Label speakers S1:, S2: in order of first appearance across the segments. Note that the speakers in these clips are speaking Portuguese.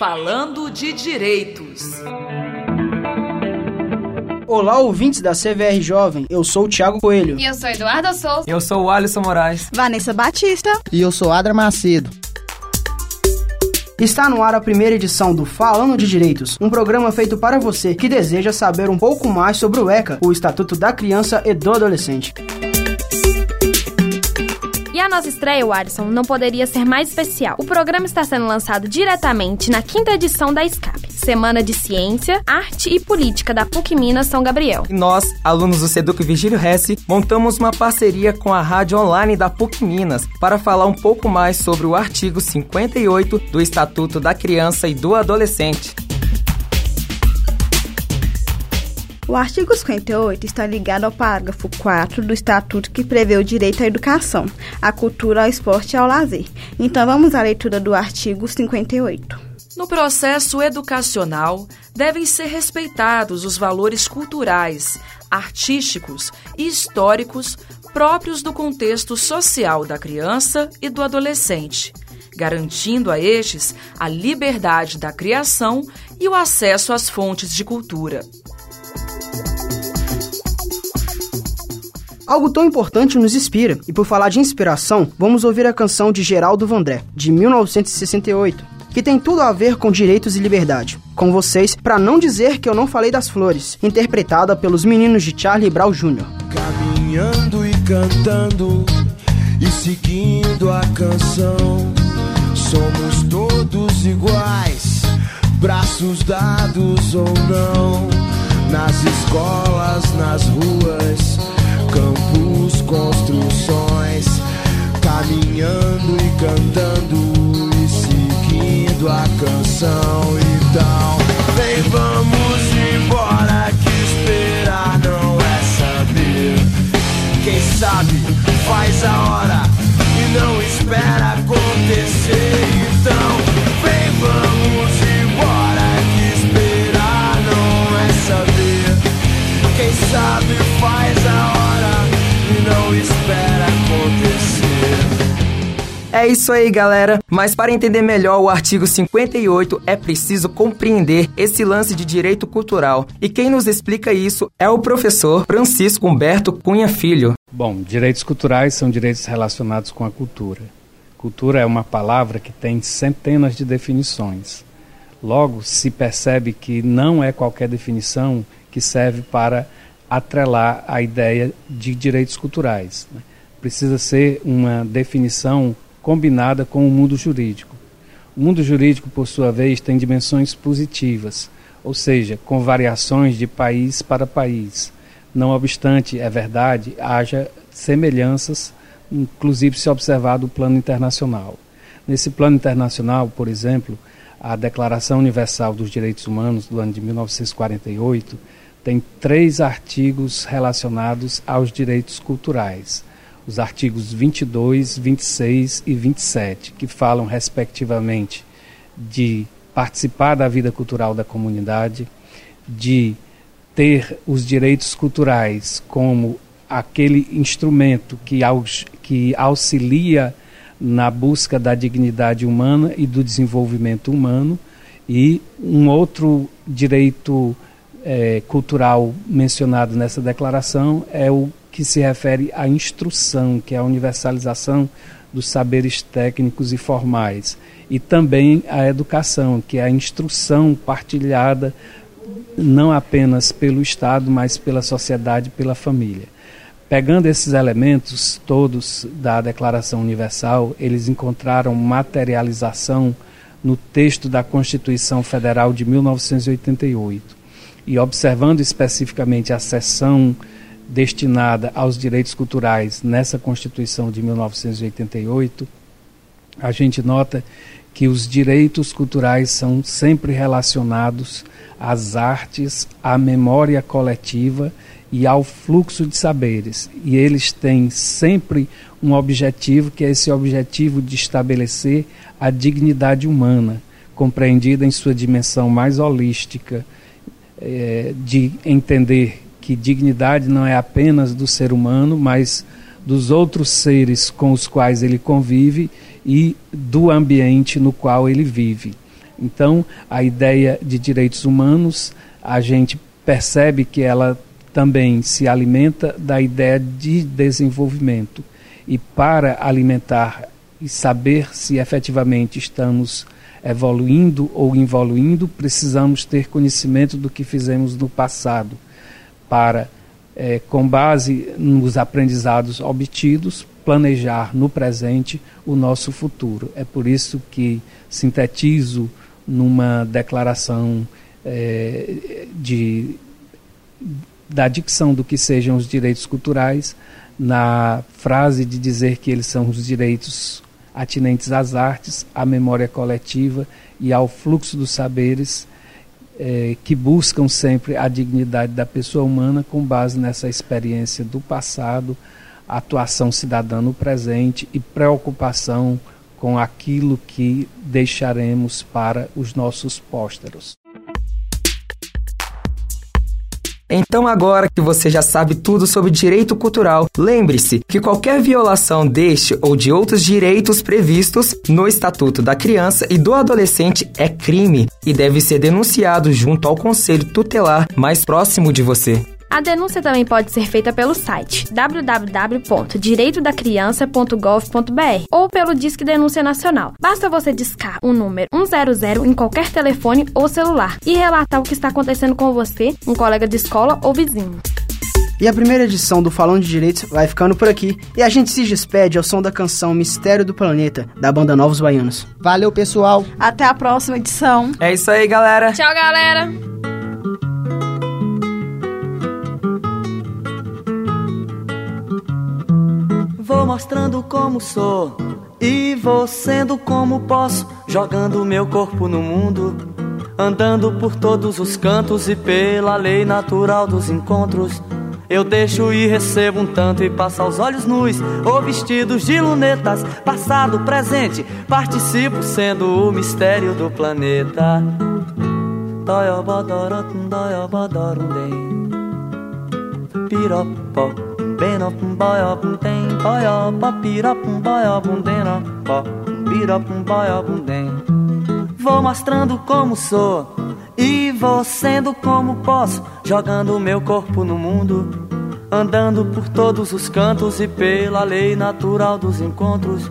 S1: Falando de Direitos.
S2: Olá, ouvintes da CVR Jovem. Eu sou o Thiago Coelho.
S3: E eu sou Eduardo Souza.
S4: Eu sou o Alisson Moraes.
S5: Vanessa Batista.
S6: E eu sou Adra Macedo.
S2: Está no ar a primeira edição do Falando de Direitos, um programa feito para você que deseja saber um pouco mais sobre o ECA, o Estatuto da Criança e do Adolescente.
S3: Nossa estreia, Alisson, não poderia ser mais especial. O programa está sendo lançado diretamente na quinta edição da SCAP, Semana de Ciência, Arte e Política da PUC Minas São Gabriel.
S4: E nós, alunos do Seduc Virgílio Hesse, montamos uma parceria com a rádio online da PUC Minas para falar um pouco mais sobre o artigo 58 do Estatuto da Criança e do Adolescente.
S5: O artigo 58 está ligado ao parágrafo 4 do Estatuto que prevê o direito à educação, à cultura, ao esporte e ao lazer. Então vamos à leitura do artigo 58.
S1: No processo educacional, devem ser respeitados os valores culturais, artísticos e históricos próprios do contexto social da criança e do adolescente, garantindo a estes a liberdade da criação e o acesso às fontes de cultura.
S2: Algo tão importante nos inspira, e por falar de inspiração, vamos ouvir a canção de Geraldo Vandré, de 1968, que tem tudo a ver com direitos e liberdade. Com vocês, para não dizer que eu não falei das flores, interpretada pelos meninos de Charlie Brown Jr.
S7: Caminhando e cantando e seguindo a canção, somos todos iguais, braços dados ou não, nas escolas, nas ruas campos, construções, É
S4: isso aí, galera. Mas para entender melhor o artigo 58, é preciso compreender esse lance de direito cultural. E quem nos explica isso é o professor Francisco Humberto Cunha Filho.
S8: Bom, direitos culturais são direitos relacionados com a cultura. Cultura é uma palavra que tem centenas de definições. Logo, se percebe que não é qualquer definição que serve para atrelar a ideia de direitos culturais. Né? Precisa ser uma definição combinada com o mundo jurídico. O mundo jurídico, por sua vez, tem dimensões positivas, ou seja, com variações de país para país. Não obstante, é verdade, haja semelhanças, inclusive se observar do plano internacional. Nesse plano internacional, por exemplo, a Declaração Universal dos Direitos Humanos do ano de 1948 tem três artigos relacionados aos direitos culturais. Os artigos 22, 26 e 27, que falam, respectivamente, de participar da vida cultural da comunidade, de ter os direitos culturais como aquele instrumento que, aux, que auxilia na busca da dignidade humana e do desenvolvimento humano, e um outro direito é, cultural mencionado nessa declaração é o que se refere à instrução, que é a universalização dos saberes técnicos e formais, e também a educação, que é a instrução partilhada não apenas pelo Estado, mas pela sociedade, pela família. Pegando esses elementos todos da Declaração Universal, eles encontraram materialização no texto da Constituição Federal de 1988 e observando especificamente a seção destinada aos direitos culturais nessa Constituição de 1988, a gente nota que os direitos culturais são sempre relacionados às artes, à memória coletiva e ao fluxo de saberes. E eles têm sempre um objetivo, que é esse objetivo de estabelecer a dignidade humana, compreendida em sua dimensão mais holística, é, de entender que dignidade não é apenas do ser humano, mas dos outros seres com os quais ele convive e do ambiente no qual ele vive. Então, a ideia de direitos humanos, a gente percebe que ela também se alimenta da ideia de desenvolvimento. E para alimentar e saber se efetivamente estamos evoluindo ou involuindo, precisamos ter conhecimento do que fizemos no passado, para, é, com base nos aprendizados obtidos, planejar no presente o nosso futuro. É por isso que sintetizo numa declaração é, de, da dicção do que sejam os direitos culturais, na frase de dizer que eles são os direitos atinentes às artes, à memória coletiva e ao fluxo dos saberes é, que buscam sempre a dignidade da pessoa humana com base nessa experiência do passado, atuação cidadã no presente e preocupação com aquilo que deixaremos para os nossos pósteros.
S4: Então, agora que você já sabe tudo sobre direito cultural, lembre-se que qualquer violação deste ou de outros direitos previstos no Estatuto da Criança e do Adolescente é crime e deve ser denunciado junto ao Conselho Tutelar mais próximo de você.
S3: A denúncia também pode ser feita pelo site www.direitodacriança.gov.br ou pelo Disque Denúncia Nacional. Basta você discar o número 100 em qualquer telefone ou celular e relatar o que está acontecendo com você, um colega de escola ou vizinho.
S2: E a primeira edição do Falão de Direitos vai ficando por aqui. E a gente se despede ao som da canção Mistério do Planeta, da banda Novos Baianos. Valeu, pessoal!
S5: Até a próxima edição.
S4: É isso aí, galera!
S3: Tchau, galera!
S6: Mostrando como sou. E vou sendo como posso, jogando meu corpo no mundo, andando por todos os cantos e pela lei natural dos encontros. Eu deixo e recebo um tanto e passo aos olhos nus. Ou vestidos de lunetas, passado, presente, participo sendo o mistério do planeta. Piropó bena pum baia pum tem baia pa pira pum baia pum dena pa pira pum baia pum den Vou mostrando como sou e vou sendo como posso, jogando meu corpo no mundo, andando por todos os cantos e pela lei natural dos encontros.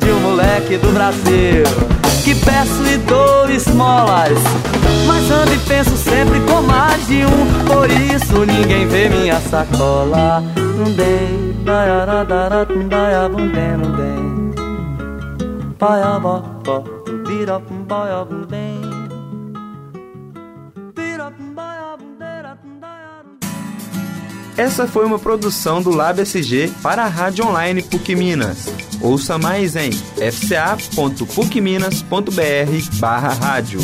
S6: de um moleque do Brasil Que peço e dou esmolas Mas ando e penso sempre com mais de um Por isso ninguém vê minha sacola. Não dei, daiaradara, daiabundem, não dei Paiabó, bó, bira, paiabundem
S9: Essa foi uma produção do Lab SG para a Rádio Online PUC Minas. Ouça mais em fca.pucminas.br barra rádio.